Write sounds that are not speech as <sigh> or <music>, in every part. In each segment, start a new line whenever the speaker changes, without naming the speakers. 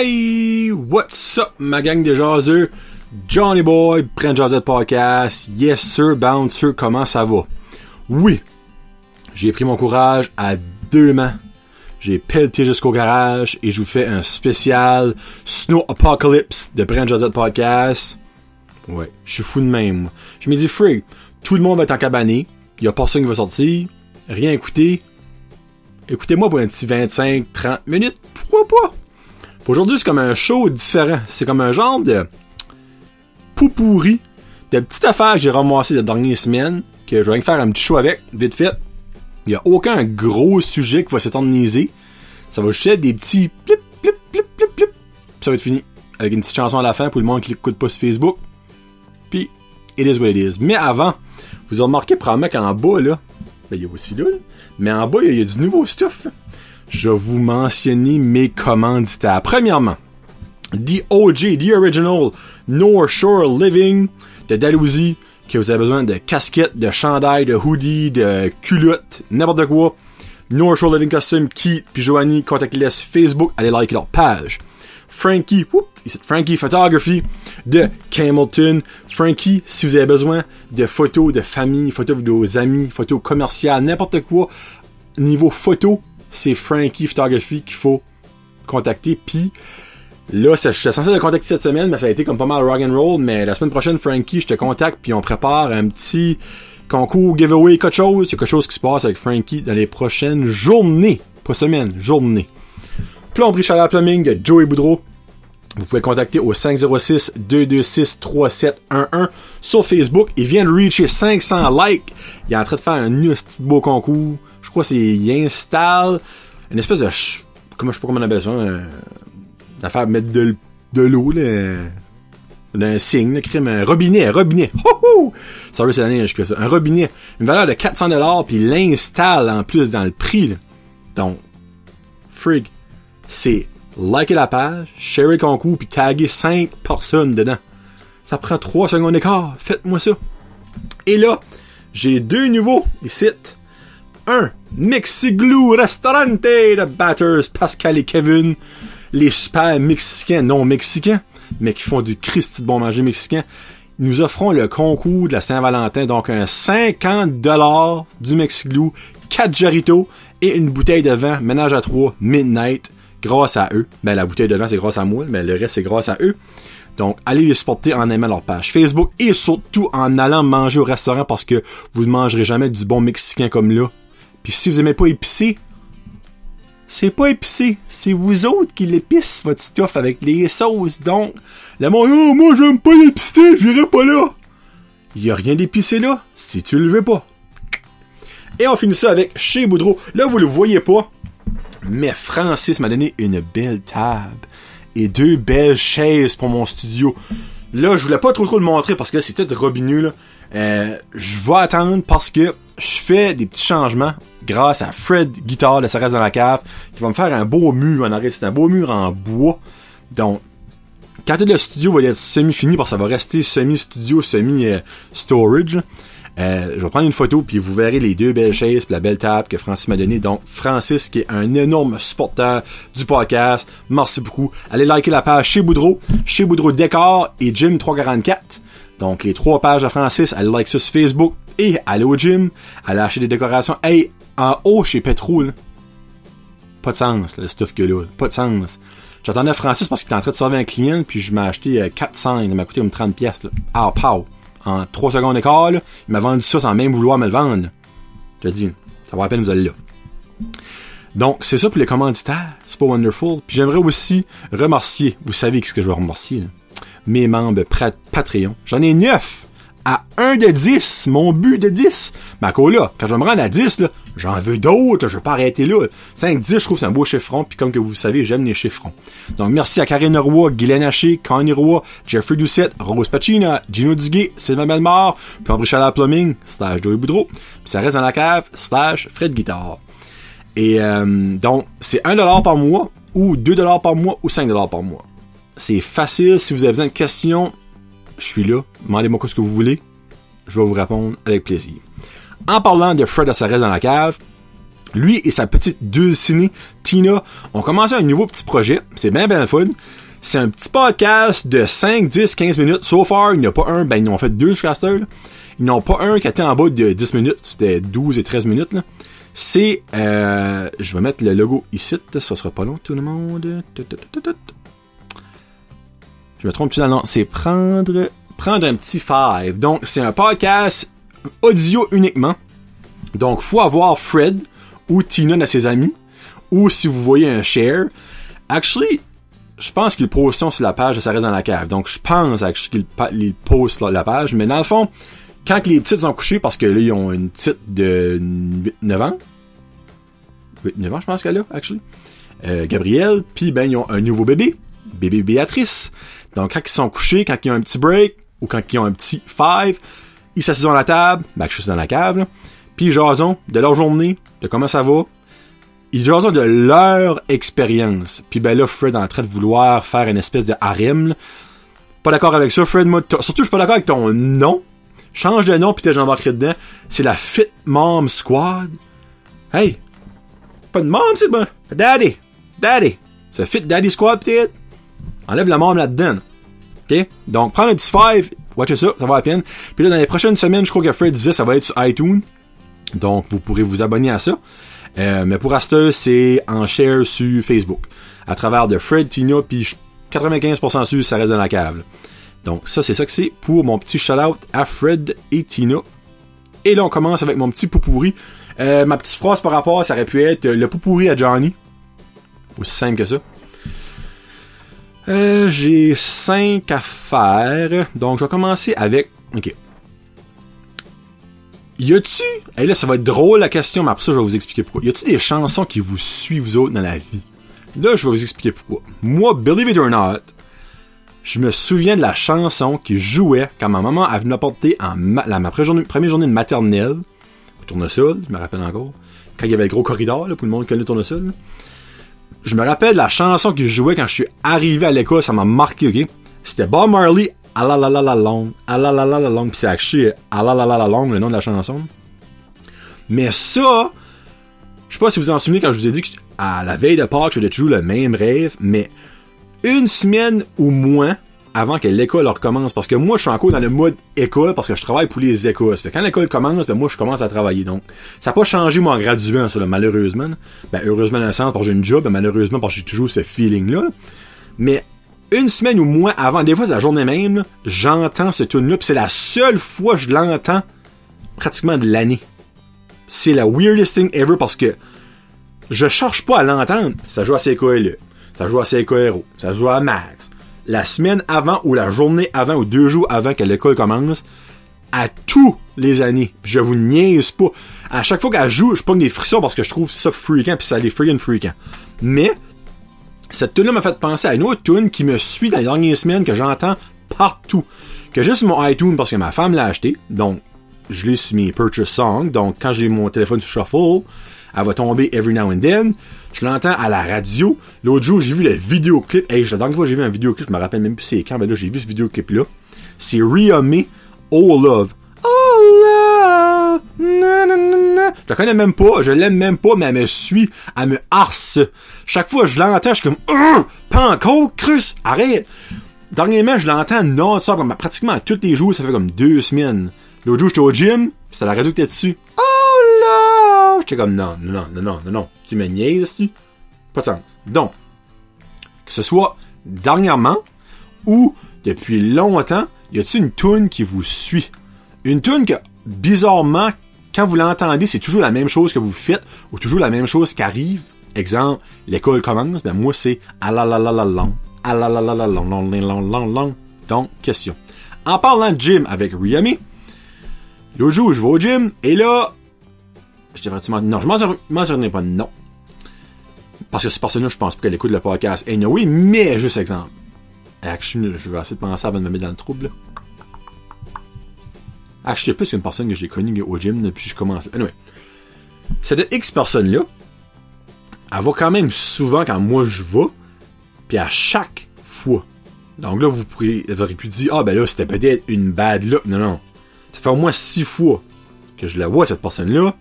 Hey, what's up, ma gang de jaseux? Johnny Boy, Prends Jazette Podcast. Yes, sir, Bouncer, comment ça va? Oui, j'ai pris mon courage à deux mains. J'ai pelleté jusqu'au garage et je vous fais un spécial Snow Apocalypse de Prends Jazette Podcast. Ouais, je suis fou de même. Je me dis, frig, tout le monde va être en cabané. Il y a personne qui va sortir. Rien écouter. Écoutez-moi pour un petit 25-30 minutes. Pourquoi pas? Aujourd'hui, c'est comme un show différent. C'est comme un genre de poupourri de petites affaires que j'ai ramassées les dernières semaines, que je vais faire un petit show avec, vite fait. Il n'y a aucun gros sujet qui va s'éterniser. Ça va juste être des petits plip, plip, plip, plip, plip. Ça va être fini. Avec une petite chanson à la fin pour le monde qui l'écoute pas sur Facebook. Puis, it is what it is. Mais avant, vous avez remarqué probablement qu'en bas, là, ben, il y a aussi là, là, mais en bas, il y, a du nouveau stuff, là je vous mentionner mes commanditaires. Premièrement, The OG, The Original, North Shore Living de Dalhousie, que vous avez besoin de casquettes, de chandail, de hoodie, de culottes, n'importe quoi. North Shore Living Costume, Keith puis Joanie, contactez-les sur Facebook, allez liker leur page. Frankie, whoop, Frankie Photography de Camelton. Frankie, si vous avez besoin de photos de famille, photos de vos amis, photos commerciales, n'importe quoi, niveau photo, c'est Frankie Photography qu'il faut contacter. Puis là, j'étais censé le contacter cette semaine, mais ça a été comme pas mal rock and roll. Mais la semaine prochaine, Frankie, je te contacte, puis on prépare un petit concours, giveaway, quelque chose. Il y a quelque chose qui se passe avec Frankie dans les prochaines journées. Pas semaines, journées. Plomberie Chaleur Plumbing de Joey Boudreau. Vous pouvez contacter au 506-226-3711 sur Facebook. Il vient de reacher 500 likes. Il est en train de faire un petit beau concours. Je crois qu'il installe une espèce de... Comment je sais pas comment on appelle ça. D'affaire mettre de, l'eau. D'un signe, un robinet, un robinet. Ho Sorry, c'est la neige que ça. Un robinet. Une valeur de 400$, puis il l'installe en plus dans le prix. Donc, frig, c'est liker la page, share le concours, puis taguer 5 personnes dedans. Ça prend 3 secondes d'écart. Faites-moi ça. Et là, j'ai deux nouveaux ici. Un, Mexiglou Restaurante de Batters, Pascal et Kevin. Les super mexicains, non mexicains, mais qui font du Christi de bon manger mexicain. Nous offrons le concours de la Saint-Valentin, donc un 50$ du Mexiglou, 4 Jarritos et une bouteille de vin, ménage à 3, Midnight, grâce à eux. Ben, la bouteille de vin, c'est grâce à moi, mais le reste, c'est grâce à eux. Donc, allez les supporter en aimant leur page Facebook et surtout en allant manger au restaurant parce que vous ne mangerez jamais du bon mexicain comme là. Puis si vous aimez pas épicé, c'est pas épicé. C'est vous autres qui l'épicent votre stuff avec les sauces. Donc, le monde, oh, moi j'aime pas l'épicé, j'irai pas là. Il y a rien d'épicé là, si tu le veux pas. Et on finit ça avec chez Boudreau. Là, vous le voyez pas, mais Francis m'a donné une belle table et deux belles chaises pour mon studio. Là, je voulais pas trop trop le montrer parce que c'est tout robineux là. Euh, je vais attendre parce que je fais des petits changements grâce à Fred Guitar de reste dans la cave qui va me faire un beau mur en arrière. C'est un beau mur en bois. Donc, quand le studio va être semi-fini parce que ça va rester semi-studio, semi-storage, euh, je vais prendre une photo puis vous verrez les deux belles chaises la belle table que Francis m'a donné. Donc Francis qui est un énorme supporter du podcast. Merci beaucoup. Allez liker la page chez Boudreau, chez Boudreau Décor et Jim 344. Donc les trois pages de Francis, allez like ça sur Facebook et allez au gym, allez acheter des décorations. Hey, en haut chez Petrol, pas de sens le stuff que là, pas de sens. J'attendais Francis parce qu'il était en train de servir un client puis je m'ai acheté 400, euh, il m'a coûté comme 30 pièces. Ah, pow en 3 secondes d'écart, il m'a vendu ça sans même vouloir me le vendre. J'ai dit, ça va à peine vous allez là. Donc, c'est ça pour les commanditaires. C'est pas wonderful. Puis j'aimerais aussi remercier, vous savez ce que je vais remercier, mes membres Patreon. J'en ai 9 à 1 de 10, mon but de 10. Mais là, quand je me rends à 10, j'en veux d'autres, je vais pas arrêter là. 5, 10, je trouve c'est un beau chiffron, puis comme que vous savez, j'aime les chiffrons. Donc merci à Karine Roy, Guylaine Haché, Connie Roy, Jeffrey Doucette, Rose Pacina, Gino Duguay, Sylvain Belmar, puis André Chalard Plumbing, stage Joey Boudreau, puis ça reste dans la cave, stage Fred Guitare. Et euh, donc, c'est 1$ par mois, ou 2$ par mois, ou 5$ par mois. C'est facile, si vous avez besoin de questions, je suis là. Demandez-moi ce que vous voulez. Je vais vous répondre avec plaisir. En parlant de Fred Asarez dans la cave, Lui et sa petite dulcinée, Tina, ont commencé un nouveau petit projet. C'est bien, bien fun. C'est un petit podcast de 5, 10, 15 minutes. So far, il n'y a pas un, ben, ils ont fait deux jusqu'à. Ils n'ont pas un qui était en bas de 10 minutes. C'était 12 et 13 minutes, là. C'est, euh, je vais mettre le logo ici. Ça sera pas long, tout le monde. Je me trompe le nom? C'est prendre, prendre un petit five. Donc, c'est un podcast audio uniquement. Donc, faut avoir Fred ou Tina de ses amis. Ou si vous voyez un share. Actually, je pense qu'ils postent sur la page de Ça reste dans la cave. Donc, je pense qu'ils ils postent la page. Mais dans le fond, quand les petites sont couchées, parce que là, ils ont une petite de 9 ans. 9 ans, je pense qu'elle a, actually. Euh, Gabrielle, puis ben, ils ont un nouveau bébé. Bébé Béatrice. Donc, quand ils sont couchés, quand ils ont un petit break, ou quand ils ont un petit five, ils s'assisent à la table, ben, je suis dans la cave, là, puis ils jasent de leur journée, de comment ça va. Ils jasent de leur expérience. Puis ben là, Fred est en train de vouloir faire une espèce de harem. Pas d'accord avec ça, Fred. Moi, surtout, je suis pas d'accord avec ton nom. Change de nom, puis t'es j'embarquerai dedans. C'est la Fit Mom Squad. Hey! Pas de mom, c'est bon. Daddy! Daddy! C'est Fit Daddy Squad, peut-être? Enlève la mom là-dedans. OK? Donc, prends un petit five, watch ça, ça va la peine. Puis là, dans les prochaines semaines, je crois que Fred disait ça va être sur iTunes. Donc, vous pourrez vous abonner à ça. Euh, mais pour Aster, c'est en share sur Facebook. À travers de Fred, Tina, puis 95% sûr, ça reste dans la cave. Donc, ça, c'est ça que c'est pour mon petit shout-out à Fred et Tina. Et là, on commence avec mon petit poupourri. Euh, ma petite phrase par rapport, ça aurait pu être le poupourri à Johnny. Aussi simple que ça. Euh, j'ai 5 à faire. Donc, je vais commencer avec. Ok. Y a-tu. Et là, ça va être drôle la question, mais après ça, je vais vous expliquer pourquoi. Y a-tu des chansons qui vous suivent, vous autres, dans la vie? Là, je vais vous expliquer pourquoi. Moi, Believe It or Not, je me souviens de la chanson qui jouait quand ma maman a venu m'apporter en ma, la, ma première journée, première journée de maternelle, au tournesol, je me rappelle encore, quand il y avait le gros corridor, là, pour le monde connaît le tournesol. Je me rappelle la chanson qui jouait quand je suis arrivé à l'école, ça m'a marqué, ok? C'était Bob Marley, ah la la la la long, ah la la la la long, pis c'est actually ah la la la la le nom de la chanson. Mais ça, je sais pas si vous en souvenez quand je vous ai dit que à la veille de Pâques, je toujours le même rêve, mais une semaine ou moins avant que l'école recommence. Parce que moi, je suis encore dans le mode école parce que je travaille pour les écoles. Fait quand l'école commence, ben moi, je commence à travailler. Donc, ça n'a pas changé moi en graduant, ça, malheureusement. Ben, heureusement dans le sens parce que j'ai une job, ben, malheureusement parce que j'ai toujours ce feeling-là. Mais une semaine ou moins avant, des fois c'est la journée même, j'entends ce tune-là, c'est la seule fois que je l'entends pratiquement de l'année. C'est la weirdest thing ever parce que je cherche pas à l'entendre. Ça joue à CKL, ça joue à CKRO, ça joue à Max. La semaine avant ou la journée avant ou deux jours avant que l'école commence, à tous les années. je vous niaise pas. À chaque fois qu'elle joue, je prends des frissons parce que je trouve ça freakant puis ça les freaking freakant. Mais cette tune là m'a fait penser à une autre tune qui me suit dans les dernières semaines que j'entends partout. Que juste sur mon iTunes parce que ma femme l'a acheté. Donc, je l'ai sur mes purchase songs. Donc, quand j'ai mon téléphone sur shuffle, elle va tomber every now and then. Je l'entends à la radio. L'autre jour, j'ai vu le vidéoclip. Hey, la dernière fois j'ai vu un vidéoclip, je me rappelle même plus c'est quand, mais là, j'ai vu ce vidéoclip-là. C'est Ria Oh Love. Oh Love. Na, na, na, je la connais même pas, je l'aime même pas, mais elle me suit, elle me harce. Chaque fois que je l'entends, je suis comme, pas encore, Crus, arrête. Dernièrement, je l'entends non-stop, pratiquement tous les jours, ça fait comme deux semaines. L'autre jour, j'étais au gym, c'était la radio qui était dessus. Oh là! J'étais comme, non, non, non, non, non, non. Tu me niaises, tu? Pas de sens. Donc, que ce soit dernièrement ou depuis longtemps, y a-t-il une tune qui vous suit? Une tune que, bizarrement, quand vous l'entendez, c'est toujours la même chose que vous faites ou toujours la même chose qui arrive. Exemple, l'école commence, ben moi c'est ah la la la la long, la la la la long, long, long, long, long. Donc, question. En parlant de gym avec Riami, L'autre jour, je vais au gym, et là, je dirais, non, je m'en pas, non. Parce que cette personne-là, je pense pas qu'elle écoute le podcast anyway, mais juste exemple. Je vais essayer de penser avant de me mettre dans le trouble. Action, plus une personne que j'ai connue au gym depuis que je commence. Cette X personne-là, elle va quand même souvent quand moi je vais, puis à chaque fois. Donc là, vous auriez pu dire, ah ben là, c'était peut-être une bad luck. Non, non. Ça fait au moins six fois que je la vois, cette personne-là.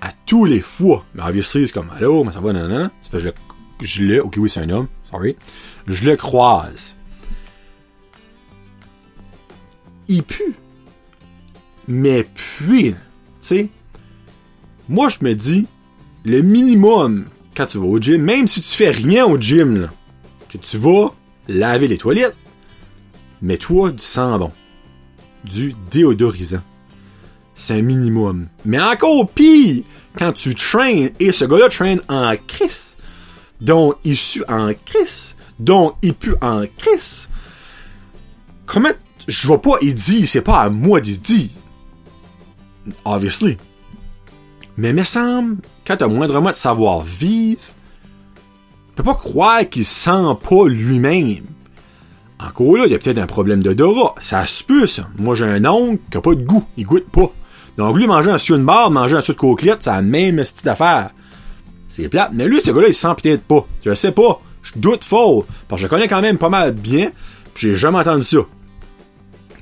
À tous les fois. Mais obviously, c'est comme, allô, mais ça va, non. Ça fait, je le, je le, ok, oui, c'est un homme, sorry. Je le croise. Il pue. Mais puis, tu sais, moi, je me dis, le minimum, quand tu vas au gym, même si tu fais rien au gym, que tu vas laver les toilettes, mets-toi du bon, du déodorisant. C'est un minimum. Mais encore pire, quand tu traînes, et ce gars-là traîne en crise, dont il sue en crise, dont il pue en crise, comment, je vois pas, il dit, c'est pas à moi d'y dire. Obviously. Mais me semble, quand t'as moindrement de savoir-vivre, tu peux pas croire qu'il sent pas lui-même. Encore là, il y a peut-être un problème d'odorat. Ça se peut, ça. Moi, j'ai un oncle qui a pas de goût. Il goûte pas. Donc, lui, manger un sucre de barre, manger un sucre de coquelette, c'est la même style d'affaire. C'est plate. Mais lui, ce gars-là, il sent peut-être pas. Je sais pas. Je doute fort. Parce que je connais quand même pas mal bien. j'ai jamais entendu ça.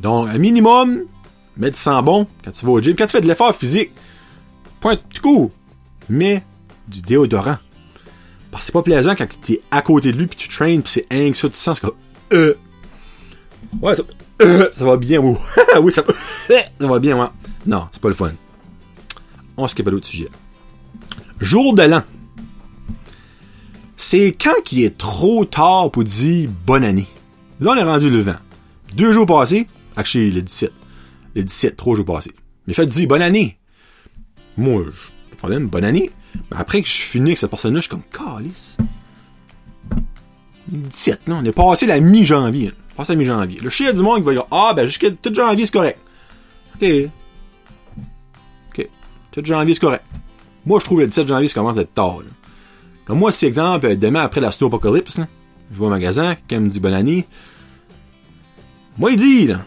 Donc, un minimum, mets du sang bon quand tu vas au gym. Quand tu fais de l'effort physique, point tout coup. Mais du déodorant. Parce que c'est pas plaisant quand tu es à côté de lui puis tu traînes puis c'est un que ça, tu sens comme euh. Ouais, ça, euh, ça va bien, oui. <laughs> oui, ça, <laughs> ça va bien, ouais. Non, c'est pas le fun. On skip à l'autre sujet. Jour de l'an. C'est quand qu'il est trop tard pour dire bonne année? Là, on est rendu le 20. Deux jours passés, actually, le 17. Le 17, trois jours passés. Mais fait dire bonne année. Moi, je, problème, bonne année. Mais après que je finis avec cette personne-là, je suis comme, calice. Le 17, là, on est passé la mi-janvier. Passé la mi-janvier. Le chien du monde qui va dire, ah, ben, jusqu'à tout janvier, c'est correct. Ok. Ok. Tout janvier, c'est correct. Moi, je trouve le 17 janvier, ça commence à être tard, Comme moi, si exemple, demain après la Apocalypse, je vais au magasin, quelqu'un me dit bonne année. Moi, il dit, là.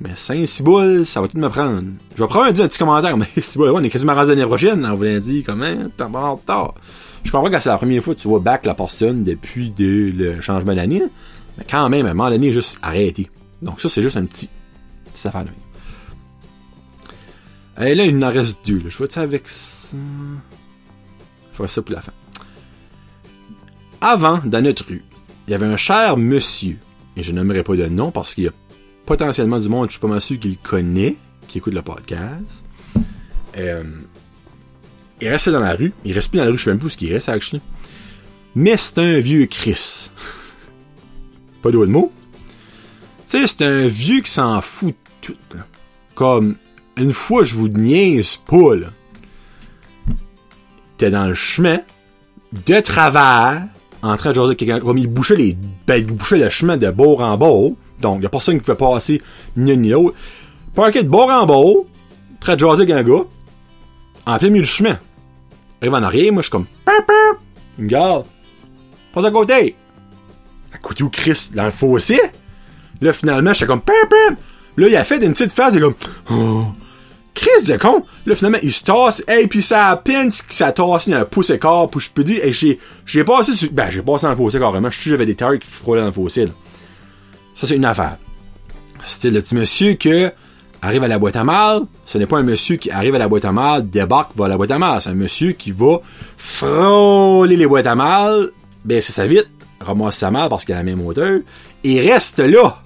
Mais 5 6 boules, ça va tout me prendre. Je vais prendre un, petit commentaire, <laughs> mais 6 boules, on est quasiment rendu l'année prochaine, on vous l'a dit, comment, t'as pas tard. Je comprends que c'est la première fois que tu vois back la personne depuis le changement d'année, mais quand même, à un moment donné, juste arrêter. Donc ça, c'est juste un petit, petit affaire de Et là, il en reste deux. Je vois ça avec ça? Je vois ça pour la fin. Avant, dans notre rue, il y avait un cher monsieur, et je n'aimerais pas de nom parce qu'il y a potentiellement du monde, je suis pas mal sûr qu'il connaît, qui écoute le podcast. Euh, il restait dans la rue. Il reste plus dans la rue, je sais même plus où qu'il reste, actually. Mais c'est un vieux Chris. <laughs> pas de mots. Tu sais, c'est un vieux qui s'en fout tout. Comme, une fois, je vous niaise pas, là. T'es dans le chemin, de travers, en train de jaser quelqu'un, comme il bouchait les, ben, bouchait le chemin de bord en. Donc, il y a personne qui pouvait passer ni un ni l'autre. Parquet de bord en bord, un gars, en plein milieu du chemin. Arrive en arrière, moi, je suis comme, une gare. Passe à côté. À côté où Chris, dans le fossé. Là, finalement, j'étais comme, pam, pam. Là, il a fait une petite phase, il est comme, oh. Chris de con! Là, finalement, il se tasse, et puis ça a peine que ça tasse, il y a un pouce écart, puis je peux dire, et j'ai, j'ai passé sur, ben, j'ai passé dans le fossé carrément, je suis j'avais des terres qui frôlaient dans le fossé. Ça, c'est une affaire. C'était le petit monsieur que arrive à la boîte à mal. Ce n'est pas un monsieur qui arrive à la boîte à mal, débarque, va à la boîte à mal. C'est un monsieur qui va frôler les boîtes à mal, baisser sa vitre, ramasser sa malle parce qu'il a la même hauteur, et reste là.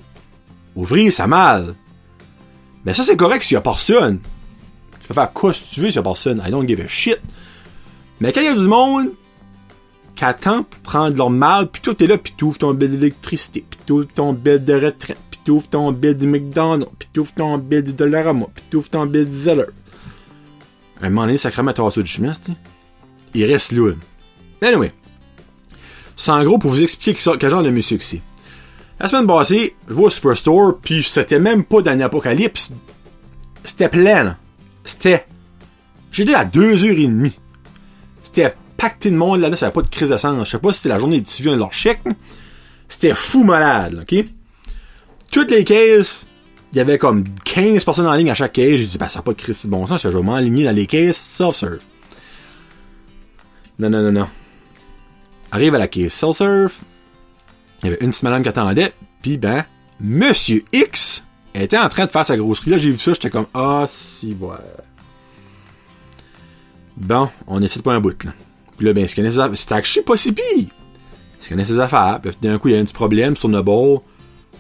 Ouvrir sa malle. Mais ça, c'est correct s'il y a personne. Tu peux faire quoi si tu veux a personne. I don't give a shit. Mais quand il y a du monde qui attend pour prendre leur mal, puis toi t'es là, puis ouvres ton bel d'électricité, puis ouvres ton bel de retraite, t'ouvres ton bid du McDonald's, pis t'ouvres ton bid du Dollarama, pis t'ouvres ton bid du Zeller. Un moment donné, sacrément, t'as du chemin, Il reste là. Anyway. C'est en gros pour vous expliquer quel genre de monsieur que c'est. La semaine passée, je vais au Superstore, puis c'était même pas dans l'apocalypse. C'était plein. C'était. J'étais à 2h30. C'était pacté de monde là-dedans, ça avait pas de crise de sang. Je sais pas si c'était la journée de suivi de leur chèque. C'était fou malade, ok? toutes les caisses, il y avait comme 15 personnes en ligne à chaque caisse. J'ai dit, ben, ça n'a pas de crise de bon sens, je vais m'aligner dans les caisses self-serve. Non, non, non, non. Arrive à la caisse self-serve. Il y avait une petite madame qui attendait. Puis, ben, Monsieur X était en train de faire sa grosserie. Là, j'ai vu ça, j'étais comme, ah, si, ouais. Bon, on essaie de pas un bout, là. Puis là, ben, connaît ses affaires. C'est actually pas si pire. Connaît ses affaires. Puis d'un coup, il y a un petit problème sur le bord.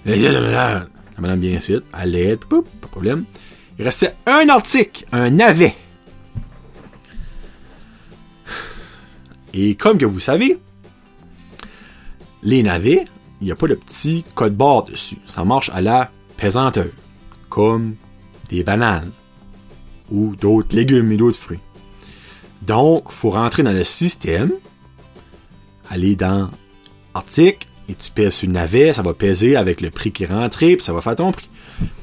La madame bien ici, elle l'aide, pas de problème. Il restait un article, un navet. Et comme que vous savez, les navets, il n'y a pas de petit code barre dessus. Ça marche à la pesanteur. Comme des bananes. Ou d'autres légumes et d'autres fruits. Donc, il faut rentrer dans le système, aller dans article, et tu pèses sur navet, ça va peser avec le prix qui est rentré, puis ça va faire ton prix.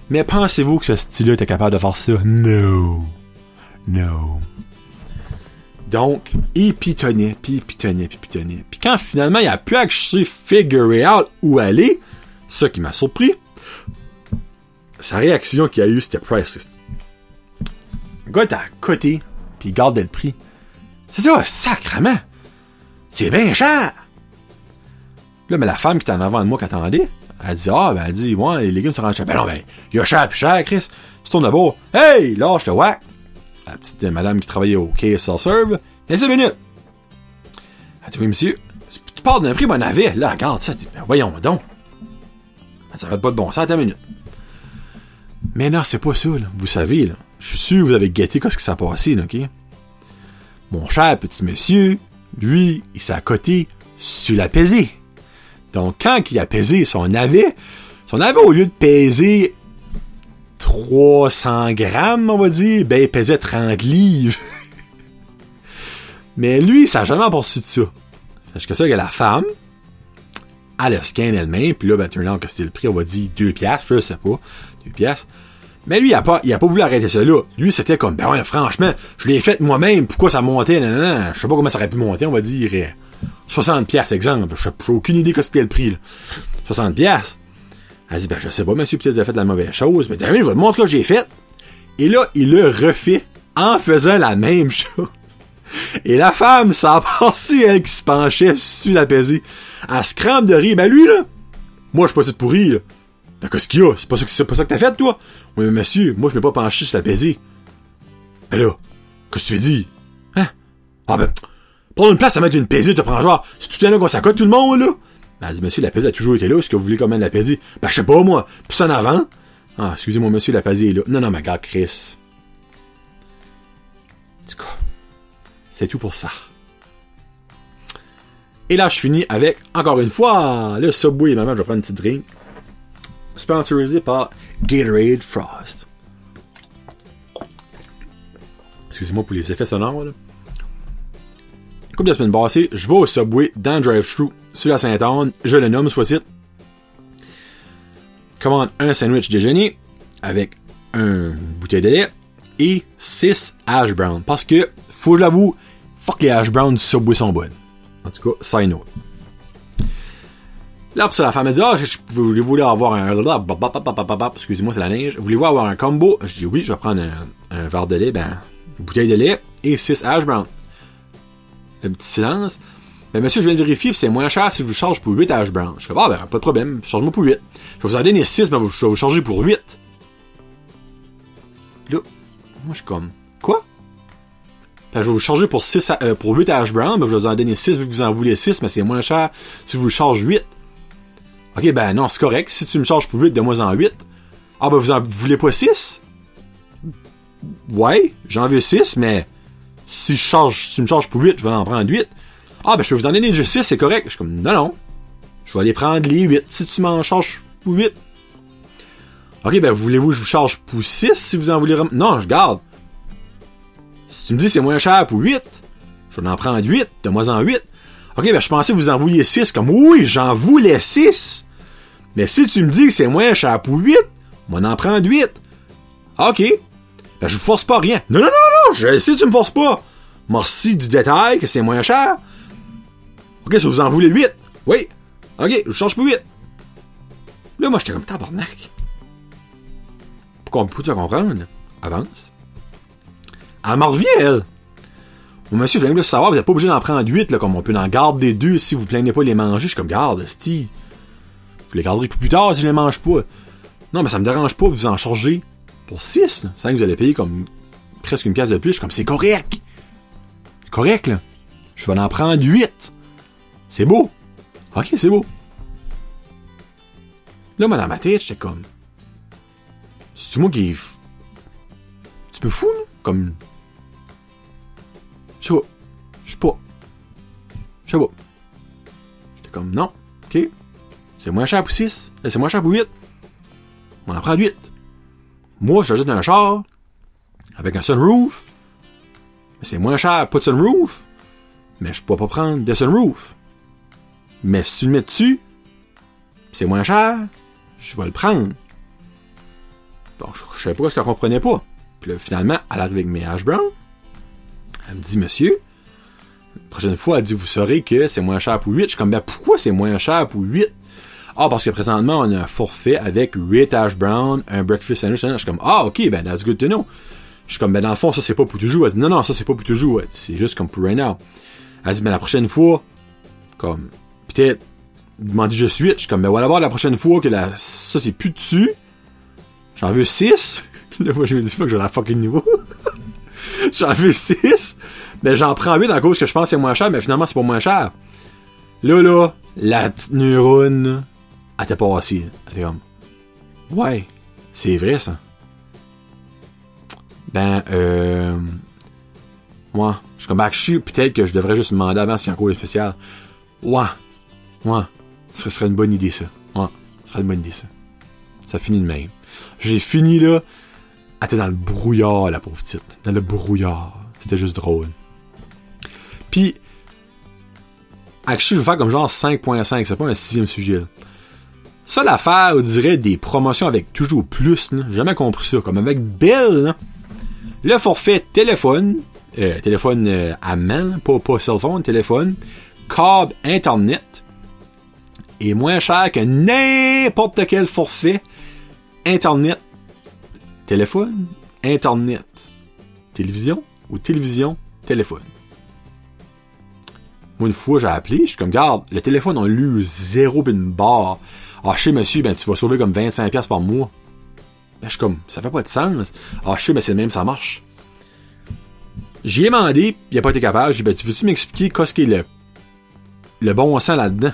Mais pensez-vous que ce style-là était capable de faire ça? No. No. Donc, il pitonnait, puis il pitonnait, puis pitonnait. Puis quand finalement il a pu actually figure out où aller, ce qui m'a surpris, sa réaction qu'il a eue, c'était priceless. Le gars était à côté, puis il gardait le prix. C'est ça, sacrement! C'est bien cher! Là, mais la femme qui était en avant de moi qui attendait, elle dit, ah, ben, elle dit, ouais, les légumes sont cher. Ben non, ben, il y a cher plus cher, Chris. Tu tournes là-bas. Hey, lâche le whack. La petite madame qui travaillait au KSL Serve. 15 minutes. Elle dit, oui, monsieur. Tu parles d'un prix, bon navet. Là, regarde ça. Elle dit, ben, voyons donc. Ça va pas de bon sens, attends une minute. Mais non, c'est pas ça, là. Vous savez, là. Je suis sûr que vous avez guetté ce qui s'est passé, ok? Mon cher petit monsieur, lui, il s'est accoté sur la pesée. Donc, quand il a pesé son navet, son navet, au lieu de peser 300 grammes, on va dire, ben, il pesait 30 livres. <laughs> Mais lui, ça n'a jamais aperçu de ça. Que ça, que la femme, elle a scan elle-même, puis là, ben, turn que c'était le prix, on va dire 2 piastres, je sais pas, 2 piastres. Mais lui, il a pas, il a pas voulu arrêter ça là. Lui, c'était comme, ben ouais, franchement, je l'ai fait moi-même, pourquoi ça montait, non. Je sais pas comment ça aurait pu monter, on va dire, 60 pièces exemple. Je n'ai aucune idée que c'était le prix, là. 60 pièces. Elle dit, ben, je sais pas, monsieur, peut-être vous avez fait la mauvaise chose. Mais je vais te montrer ce que j'ai fait. Et là, il le refait en faisant la même <laughs> chose. Et la femme s'en <laughs> passé, elle, qui se penchait sur la pesée. Elle se crame de rire. Ben, lui, là, moi, je suis pas de pourri, là. Ben, qu'est-ce qu'il y a? C'est pas ça, c'est pas ça que t'as fait, toi? Oui, mais monsieur, moi, je m'ai pas penché sur la pesée. Ben là, qu'est-ce que tu dit? Hein? Ah ben, prendre une place à mettre une pesée, te prends genre, c'est tout un qu'on s'accote tout le monde, là? Ben, monsieur, la pesée a toujours été là, est-ce que vous voulez quand même la pesée? Ben, je sais pas, moi. Plus en avant. Ah, excusez-moi, monsieur, la pesée est là. Non, non, ma gars, Chris. Du coup, c'est tout pour ça. Et là, je finis avec, encore une fois, le Subway. Maman, je vais prendre une petite drink sponsorisé par Gatorade Frost. Excusez-moi pour les effets sonores. Là. Comme la semaine passée, je vais au Subway dans le drive-thru sur la Sainte-Anne. Je le nomme, soit it. Commande un sandwich déjeuner avec un bouteille de lait et 6 hash browns. Parce que, faut que je l'avoue, fuck les hash browns du Subway sont bonnes. En tout cas, side note. Là, pour ça, la femme m'a dit, ah, je voulez-vous avoir un, excusez-moi, c'est la neige. Voulez-vous avoir un combo? Je dis oui, je vais prendre un, verre de lait, ben, une bouteille de lait et 6 hash brown. Un petit silence. Ben, monsieur, je viens de vérifier, c'est moins cher si je vous charge pour 8 hash brown. Je dis, ah, ben, pas de problème, charge-moi pour 8. Je vais vous en donner 6, mais je vais vous charger pour 8. Là, moi, je suis comme, quoi? Ben, je vais vous charger pour 6, euh, 8 hash brown, mais je vais vous en donner 6 vu que vous en voulez 6, mais c'est moins cher si je vous charge 8. Ok, ben non, c'est correct. Si tu me charges pour 8, de moins en 8. Ah, ben vous en voulez pas 6? Ouais, j'en veux 6, mais si, je charge, si tu me charges pour 8, je vais en prendre 8. Ah, ben je peux vous en donner déjà 6, c'est correct. Je suis comme, non, non. Je vais aller prendre les 8 si tu m'en charges pour 8. Ok, ben voulez-vous que je vous charge pour 6 si vous en voulez... Non, je garde. Si tu me dis c'est moins cher pour 8, je vais en prendre 8, de moins en 8. Ok, ben je pensais que vous en vouliez 6. Comme oui, j'en voulais 6. Mais si tu me dis que c'est moins cher pour 8, moi en prendre 8. Ok. Ben je vous force pas rien. Non, non, non, non, je sais tu me forces pas. Merci du détail que c'est moins cher. Ok, si vous en voulez 8. Oui. Ok, je vous change pour 8. Là, moi, j'étais comme tabarnak. Pourquoi peux-tu comprendre? Avance. Elle m'en revient, elle. Monsieur, je viens de savoir, vous n'êtes pas obligé d'en prendre 8, là, comme on peut en garder deux si vous plaignez pas les manger. Je suis comme, garde, sti. Je les garderai plus tard si je les mange pas. Non, mais ça me dérange pas, vous en charger pour 6. C'est que vous allez payer comme presque une pièce de plus. Je suis comme, c'est correct. correct, là. Je vais en prendre 8. C'est beau. Ok, c'est beau. Là, moi, dans ma tête, j'étais comme. C'est moi qui. Tu peux fou, là? Comme. Je sais pas. Je sais pas. Je sais pas. J'étais comme, non. Ok. C'est moins cher pour 6. C'est moins cher pour 8. On en prend 8. Moi, j'ajoute un char avec un sunroof. C'est moins cher, pas de sunroof. Mais je peux pas prendre de sunroof. Mais si tu le mets dessus, c'est moins cher, je vais le prendre. Donc, je, sais pas ce qu'elle comprenait pas. Puis là, finalement, elle arrive avec mes hash brown. Elle me dit, monsieur, la prochaine fois, elle dit, vous saurez que c'est moins cher pour 8. Je suis comme, ben, pourquoi c'est moins cher pour 8? Ah, parce que présentement, on a un forfait avec 8 hash brown, un breakfast sandwich. Je suis comme, ah, ok, ben, that's good to know. Je suis comme, ben, dans le fond, ça, c'est pas pour toujours. Elle dit, non, non, ça, c'est pas pour toujours. C'est juste comme pour right now. Elle dit, ben, la prochaine fois, comme, peut-être, demander juste 8. Je suis comme, ben, voilà la prochaine fois que la, ça, c'est plus dessus. J'en veux 6. <laughs> là, moi, je me dis pas que j'ai la fucking niveau. <laughs> j'en veux 6. Ben, j'en prends 8 à cause que je pense que c'est moins cher, mais finalement, c'est pas moins cher. Là, là, la petite neurone, elle était pas assise. Elle était comme, ouais, c'est vrai, ça. Ben, euh, moi, je suis comme, ben, suis, peut-être que je devrais juste demander avant s'il y a un cours spécial. Ouais, ouais, ce serait une bonne idée, ça. Ouais, ce serait une bonne idée, ça. Ça finit de même. J'ai fini, là, elle était dans le brouillard, la pauvre petite. Dans le brouillard. C'était juste drôle. Puis, actually, je vais faire comme genre 5.5, c'est pas un sixième sujet. Là. Ça, l'affaire, on dirait des promotions avec toujours plus, jamais compris ça. Comme avec Bell. Le forfait téléphone, euh, téléphone euh, à main, pas, pas cell phone, téléphone, câble Internet, est moins cher que n'importe quel forfait. Internet, téléphone, Internet, télévision. Ou télévision, téléphone. Moi, une fois, j'ai appelé, je suis comme, garde, le téléphone, on lu zéro une barre. Ah, sais, monsieur, ben, tu vas sauver comme 25$ par mois. Ben, je suis comme, ça fait pas de sens. Ah, je sais, mais c'est le même, ça marche. J'y ai demandé, il a pas été capable. J'ai dit, ben, tu veux-tu m'expliquer qu'est-ce qui est le, le bon sens là-dedans?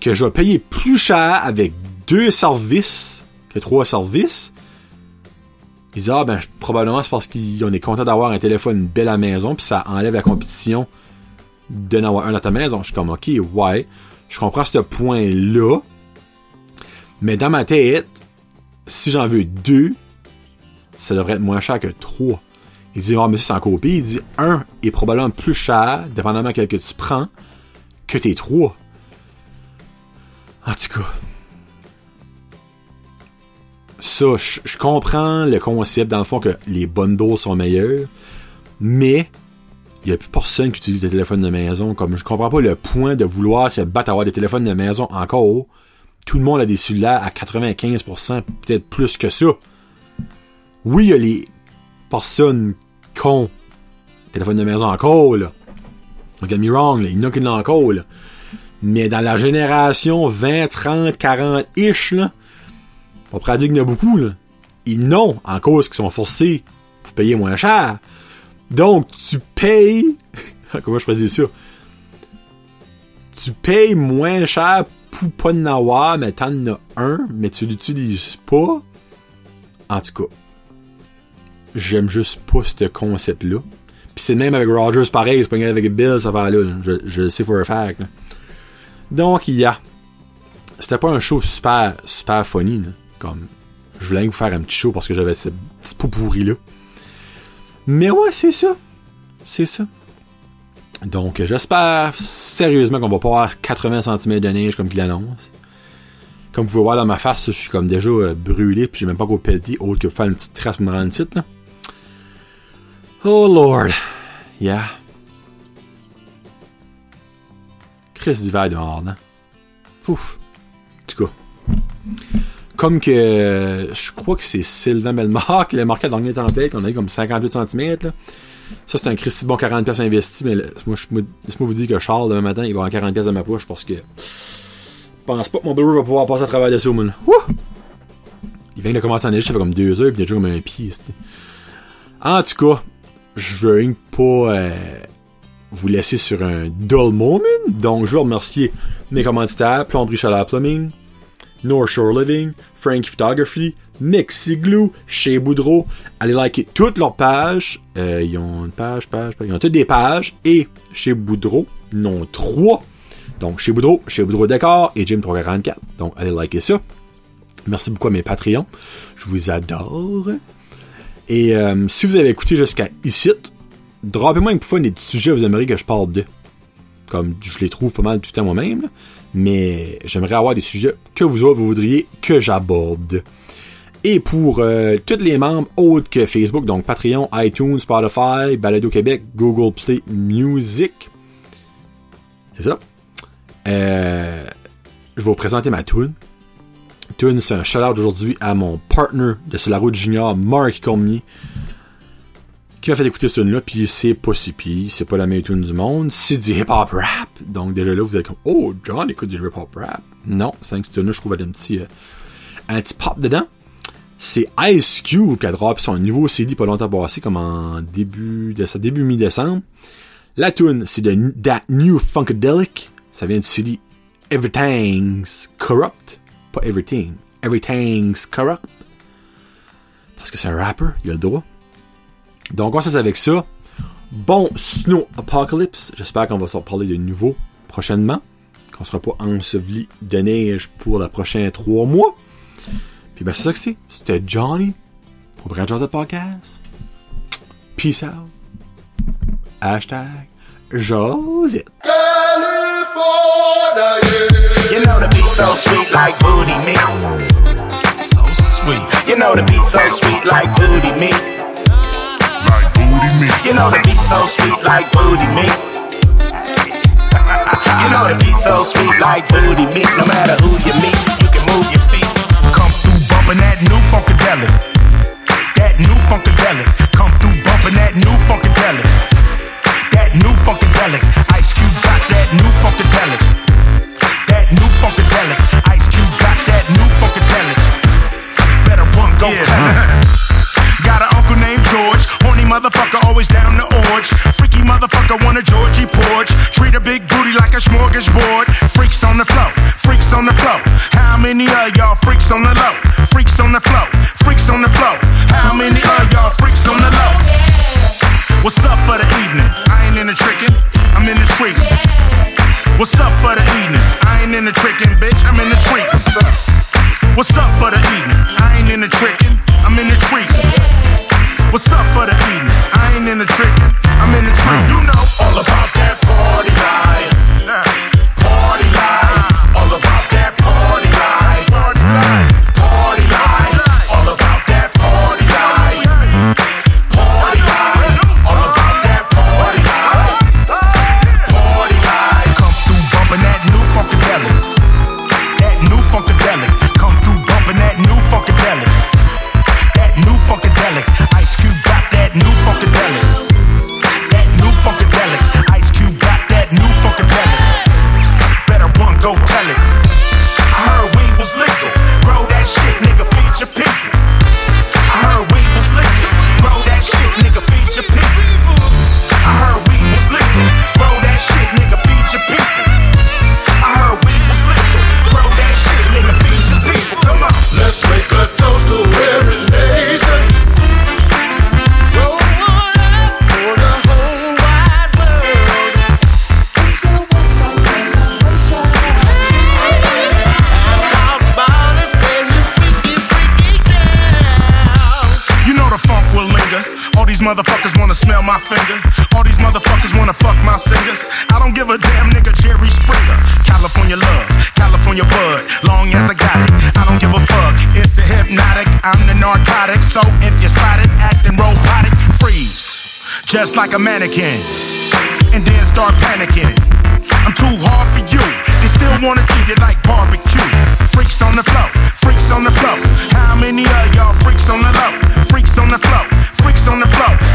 Que je vais payer plus cher avec deux services que trois services? Il dit, ah, ben, probablement c'est parce qu'on est content d'avoir un téléphone belle à la maison, puis ça enlève la compétition d'en avoir un dans ta maison. Je suis comme, ok, ouais, je comprends ce point-là. Mais dans ma tête, si j'en veux deux, ça devrait être moins cher que trois. Il dit, oh, monsieur, c'est en copie. Il dit, un est probablement plus cher, dépendamment de quel que tu prends, que tes trois. En tout cas. Ça, je comprends le concept, dans le fond, que les bundles sont meilleurs, mais il n'y a plus personne qui utilise des téléphones de maison. Comme je comprends pas le point de vouloir se battre à avoir des téléphones de maison encore. Tout le monde a des cellulaires à 95%, peut-être plus que ça. Oui, il y a les personnes qui ont des téléphones de maison encore, là. Don't get me wrong, là. il y en a qui l'ont encore. Mais dans la génération 20, 30, 40-ish, là, on pourrait qu'il y en a beaucoup, là. Ils n'ont, en cause qui sont forcés pour payer moins cher. Donc, tu payes. <laughs> Comment je peux dire ça? Tu payes moins cher avoir, mais t'en as un, mais tu l'utilises pas. En tout cas, j'aime juste pas ce concept-là. Puis c'est même avec Rogers, pareil, c'est pas avec Bill, ça va là. Je, sais for a fact. Donc, il y a. C'était pas un show super, super funny. Comme, je voulais vous faire un petit show parce que j'avais ce petit pot pourri-là. Mais ouais, c'est ça. C'est ça. Donc, j'espère sérieusement qu'on va pas avoir 80 cm de neige comme qu'il annonce. Comme vous pouvez voir dans ma face, je suis comme déjà euh, brûlé, puis j'ai même pas qu'au pelleter, autre que faire une petite trace pour me rendre titre. Oh Lord. Yeah. Chris d'hiver dehors, là. Ouf. En tout cas. Comme que je crois que c'est Sylvain Belmar qui l'a marqué à la dernière tempête, qu'on a eu comme 58 cm. Ça, c'est un Christy bon 40 pièces investi, mais moi, je, moi vous dire que Charles, demain matin, il va avoir 40 pièces dans ma poche parce que je pense pas que mon bureau va pouvoir passer à travers dessus, man. Il vient de commencer à neiger, ça fait comme deux heures, puis il a déjà comme un pied, En tout cas, je veux pas euh, vous laisser sur un dull moment. Donc, je veux remercier mes commanditaires, Plomberie Chaleur Plumbing, North Shore Living, Frank Photography, Mixi Glue, Chez Boudreau. Allez liker toutes leurs pages. Euh, ils ont une page, page, page. Ils ont toutes des pages. Et chez Boudreau, non trois. Donc, chez Boudreau, chez Boudreau Décor et Jim 344. Donc, allez liker ça. Merci beaucoup à mes Patreons. Je vous adore. Et euh, si vous avez écouté jusqu'à ici, droppez-moi une fois des sujets vous aimeriez que je parle de. Comme je les trouve pas mal tout le temps moi-même. Mais j'aimerais avoir des sujets que vous autres voudriez que j'aborde. Et pour euh, tous les membres autres que Facebook, donc Patreon, iTunes, Spotify, Balado Québec, Google Play Music. C'est ça. Euh, je vais vous présenter ma tune. Tune, c'est un shout-out aujourd'hui à mon partner de Sur la route junior, Mark Cormier, qui m'a fait écouter ce tune-là, puis c'est pas si pire, c'est pas la meilleure tune du monde, c'est du hip-hop rap. Donc déjà là, vous êtes comme, oh, John écoute du hip-hop rap. Non, c'est que ce tune-là, je trouve, un petit, euh, un petit pop dedans. C'est Ice Cube qui a drop son nouveau CD pas longtemps passé, comme en début, de début mi-décembre. La tune, c'est de That New Funkadelic. Ça vient du CD Everything's Corrupt. Pas Everything. Everything's Corrupt. Parce que c'est un rapper, il a le droit. Donc on va avec ça. Bon Snow Apocalypse. J'espère qu'on va s'en parler de nouveau prochainement. Qu'on sera pas enseveli de neige pour les prochains trois mois. Puis ben c'est ça que c'est. C'était Johnny pour Brand de Podcast. Peace out. Hashtag Josette.
You know the beat so sweet like booty meat. So sweet. You know the beat so sweet like booty meat. Like booty meat. You know the beat so sweet like booty meat. you know the beat so sweet like booty meat. No matter who you meet, you can move your feet. Come through bumping that new funkadelic. That new funkadelic. Come through bumping that new funkadelic. That new funkadelic. Ice Cube got that new funkadelic. That new funkadelic. Ice Cube got that new funkadelic. Better run, go yeah. it. <laughs> Got an uncle named George, motherfucker, always down the orge. Freaky motherfucker, want a Georgie porch. Treat a big booty like a smorgasbord. Freaks on the flow, freaks on the flow. How many of y'all freaks on the low? Freaks on the flow, freaks on the flow. How many of y'all freaks on the low? What's up for the evening? I ain't in the trickin', I'm in the treat. What's up for the evening? I ain't in the trickin', bitch, I'm in the treat. What's up for the evening? I ain't in the trickin', I'm in the treat. What's up for the evening? I ain't in the trickin', I'm in the treat. You know all about that party life. Like a mannequin. And then start panicking. I'm too hard for you. They still wanna eat it like barbecue. Freaks on the flow, freaks on the flow. How many of y'all freaks on the low? Freaks on the flow, freaks on the flow.